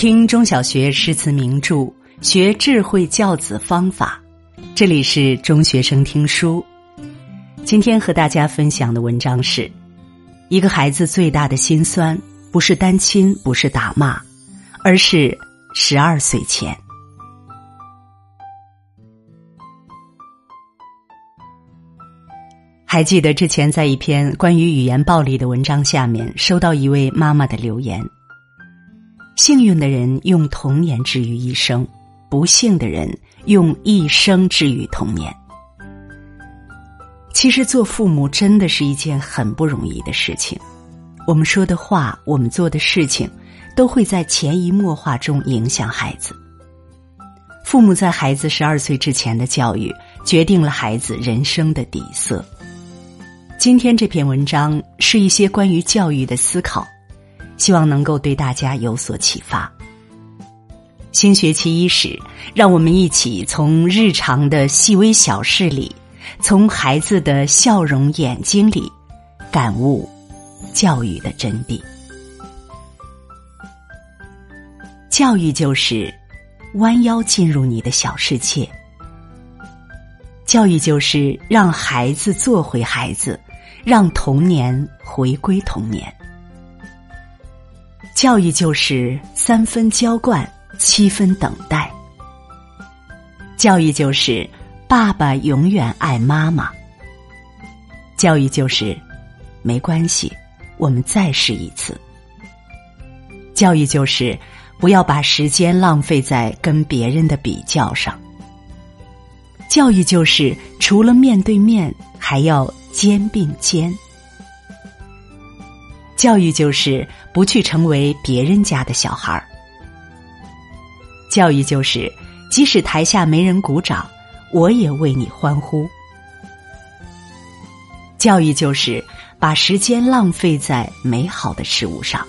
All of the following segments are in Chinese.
听中小学诗词名著，学智慧教子方法。这里是中学生听书。今天和大家分享的文章是：一个孩子最大的心酸，不是单亲，不是打骂，而是十二岁前。还记得之前在一篇关于语言暴力的文章下面，收到一位妈妈的留言。幸运的人用童年治愈一生，不幸的人用一生治愈童年。其实做父母真的是一件很不容易的事情，我们说的话，我们做的事情，都会在潜移默化中影响孩子。父母在孩子十二岁之前的教育，决定了孩子人生的底色。今天这篇文章是一些关于教育的思考。希望能够对大家有所启发。新学期伊始，让我们一起从日常的细微小事里，从孩子的笑容眼睛里，感悟教育的真谛。教育就是弯腰进入你的小世界，教育就是让孩子做回孩子，让童年回归童年。教育就是三分浇灌，七分等待。教育就是爸爸永远爱妈妈。教育就是没关系，我们再试一次。教育就是不要把时间浪费在跟别人的比较上。教育就是除了面对面，还要肩并肩。教育就是不去成为别人家的小孩儿。教育就是即使台下没人鼓掌，我也为你欢呼。教育就是把时间浪费在美好的事物上。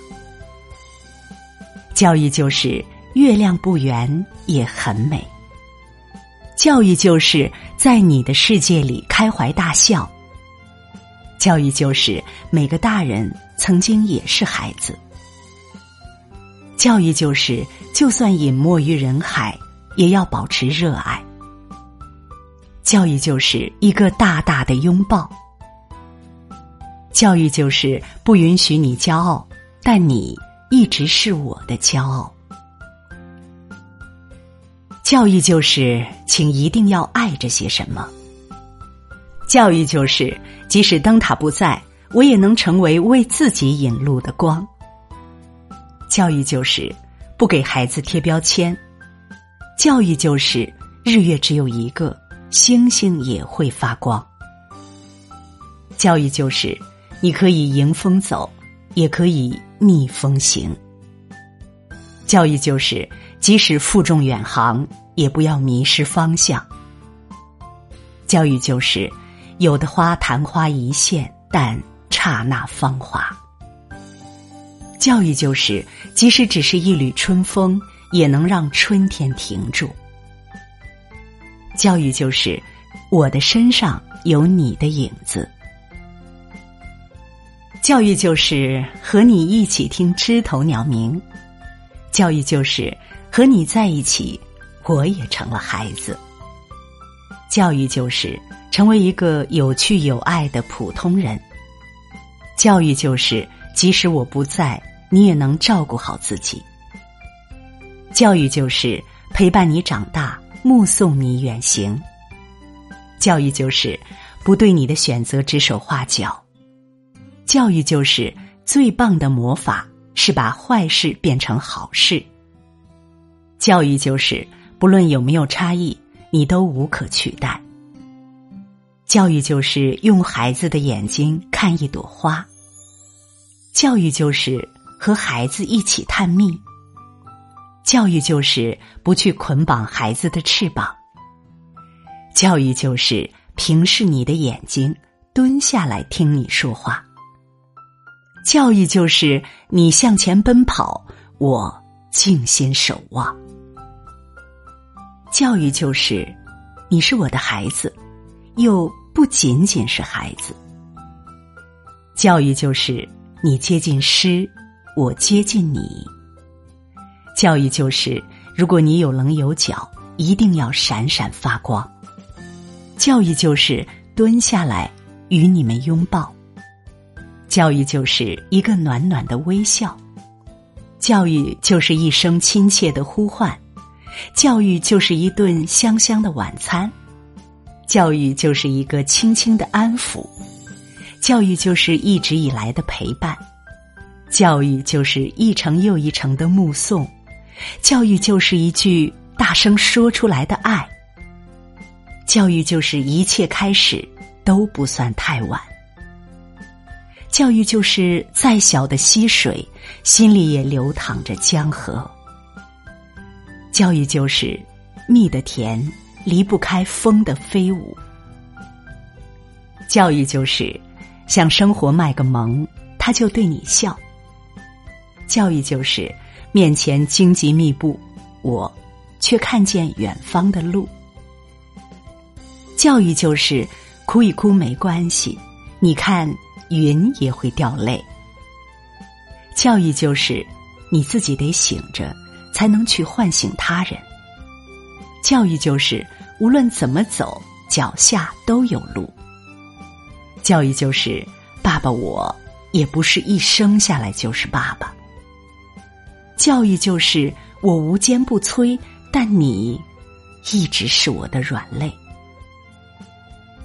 教育就是月亮不圆也很美。教育就是在你的世界里开怀大笑。教育就是每个大人。曾经也是孩子，教育就是，就算隐没于人海，也要保持热爱。教育就是一个大大的拥抱。教育就是不允许你骄傲，但你一直是我的骄傲。教育就是，请一定要爱着些什么。教育就是，即使灯塔不在。我也能成为为自己引路的光。教育就是不给孩子贴标签，教育就是日月只有一个，星星也会发光。教育就是你可以迎风走，也可以逆风行。教育就是即使负重远航，也不要迷失方向。教育就是有的花昙花一现，但。刹那芳华，教育就是，即使只是一缕春风，也能让春天停住。教育就是，我的身上有你的影子。教育就是和你一起听枝头鸟鸣。教育就是和你在一起，我也成了孩子。教育就是成为一个有趣有爱的普通人。教育就是，即使我不在，你也能照顾好自己。教育就是陪伴你长大，目送你远行。教育就是不对你的选择指手画脚。教育就是最棒的魔法，是把坏事变成好事。教育就是不论有没有差异，你都无可取代。教育就是用孩子的眼睛看一朵花。教育就是和孩子一起探秘。教育就是不去捆绑孩子的翅膀。教育就是平视你的眼睛，蹲下来听你说话。教育就是你向前奔跑，我静心守望。教育就是你是我的孩子，又不仅仅是孩子。教育就是。你接近诗，我接近你。教育就是，如果你有棱有角，一定要闪闪发光。教育就是蹲下来与你们拥抱。教育就是一个暖暖的微笑。教育就是一声亲切的呼唤。教育就是一顿香香的晚餐。教育就是一个轻轻的安抚。教育就是一直以来的陪伴。教育就是一程又一程的目送。教育就是一句大声说出来的爱。教育就是一切开始都不算太晚。教育就是再小的溪水，心里也流淌着江河。教育就是蜜的甜，离不开风的飞舞。教育就是向生活卖个萌，他就对你笑。教育就是。面前荆棘密布，我却看见远方的路。教育就是哭一哭没关系，你看云也会掉泪。教育就是你自己得醒着，才能去唤醒他人。教育就是无论怎么走，脚下都有路。教育就是爸爸，我也不是一生下来就是爸爸。教育就是我无坚不摧，但你一直是我的软肋。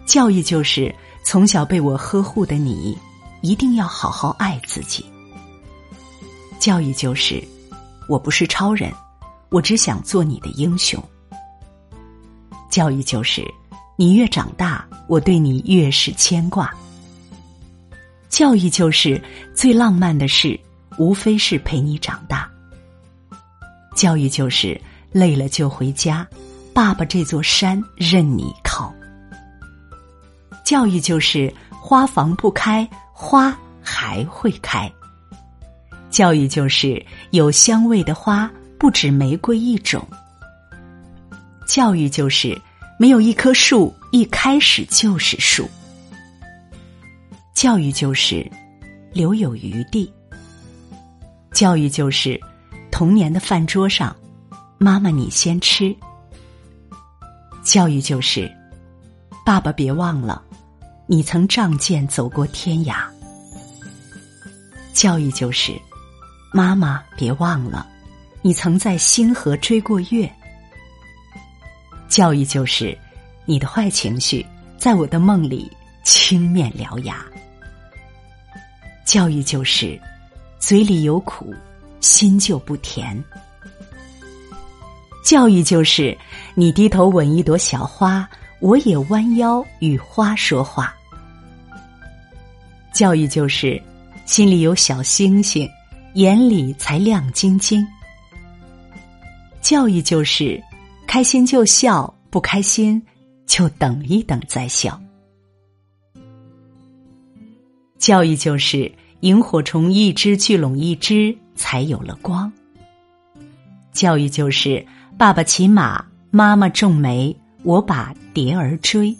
教育就是从小被我呵护的你，一定要好好爱自己。教育就是我不是超人，我只想做你的英雄。教育就是你越长大，我对你越是牵挂。教育就是最浪漫的事，无非是陪你长大。教育就是累了就回家，爸爸这座山任你靠。教育就是花房不开，花还会开。教育就是有香味的花不止玫瑰一种。教育就是没有一棵树一开始就是树。教育就是留有余地。教育就是。童年的饭桌上，妈妈你先吃。教育就是，爸爸别忘了，你曾仗剑走过天涯。教育就是，妈妈别忘了，你曾在星河追过月。教育就是，你的坏情绪在我的梦里青面獠牙。教育就是，嘴里有苦。心就不甜。教育就是你低头吻一朵小花，我也弯腰与花说话。教育就是心里有小星星，眼里才亮晶晶。教育就是开心就笑，不开心就等一等再笑。教育就是萤火虫一只聚拢一只。才有了光。教育就是爸爸骑马，妈妈种梅，我把蝶儿追。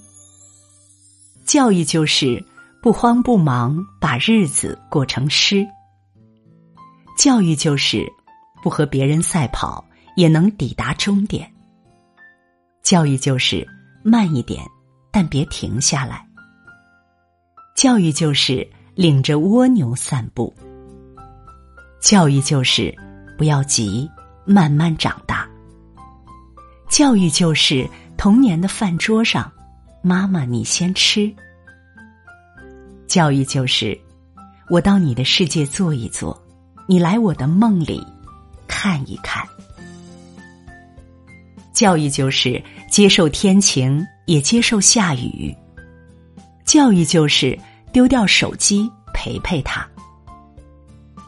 教育就是不慌不忙把日子过成诗。教育就是不和别人赛跑也能抵达终点。教育就是慢一点，但别停下来。教育就是领着蜗牛散步。教育就是不要急，慢慢长大。教育就是童年的饭桌上，妈妈你先吃。教育就是我到你的世界坐一坐，你来我的梦里看一看。教育就是接受天晴，也接受下雨。教育就是丢掉手机，陪陪他。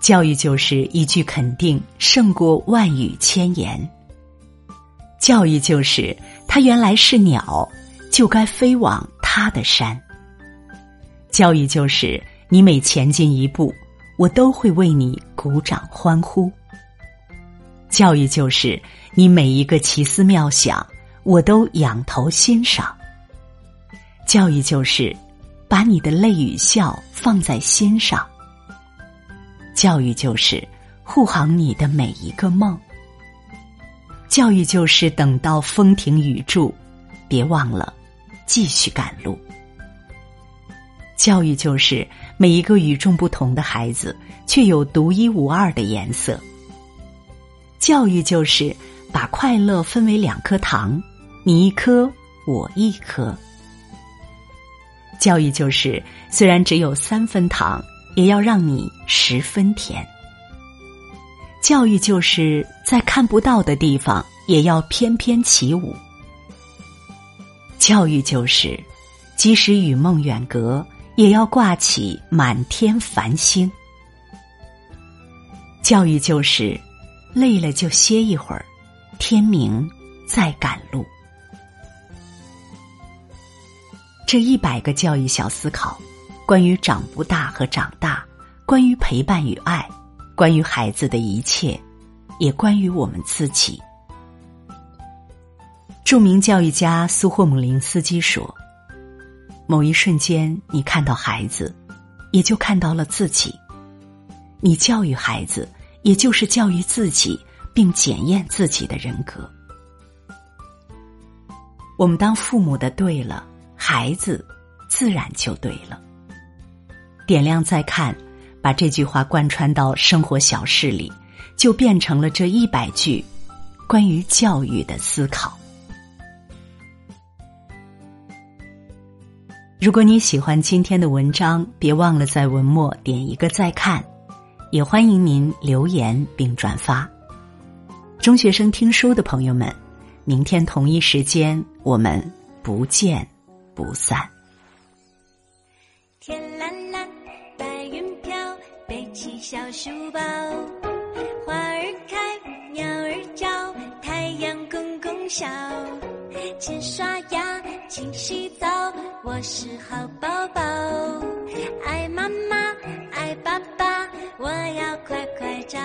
教育就是一句肯定胜过万语千言。教育就是他原来是鸟，就该飞往他的山。教育就是你每前进一步，我都会为你鼓掌欢呼。教育就是你每一个奇思妙想，我都仰头欣赏。教育就是把你的泪与笑放在心上。教育就是护航你的每一个梦。教育就是等到风停雨住，别忘了继续赶路。教育就是每一个与众不同的孩子，却有独一无二的颜色。教育就是把快乐分为两颗糖，你一颗，我一颗。教育就是虽然只有三分糖，也要让你十分甜。教育就是在看不到的地方，也要翩翩起舞。教育就是，即使与梦远隔，也要挂起满天繁星。教育就是，累了就歇一会儿，天明再赶路。这一百个教育小思考，关于长不大和长大，关于陪伴与爱。关于孩子的一切，也关于我们自己。著名教育家苏霍姆林斯基说：“某一瞬间，你看到孩子，也就看到了自己。你教育孩子，也就是教育自己，并检验自己的人格。我们当父母的对了，孩子自然就对了。点亮再看。”把这句话贯穿到生活小事里，就变成了这一百句关于教育的思考。如果你喜欢今天的文章，别忘了在文末点一个再看，也欢迎您留言并转发。中学生听书的朋友们，明天同一时间我们不见不散。天蓝蓝，白云飘，背起小书包，花儿开，鸟儿叫，太阳公公笑。勤刷牙，勤洗澡，我是好宝宝。爱妈妈，爱爸爸，我要快快长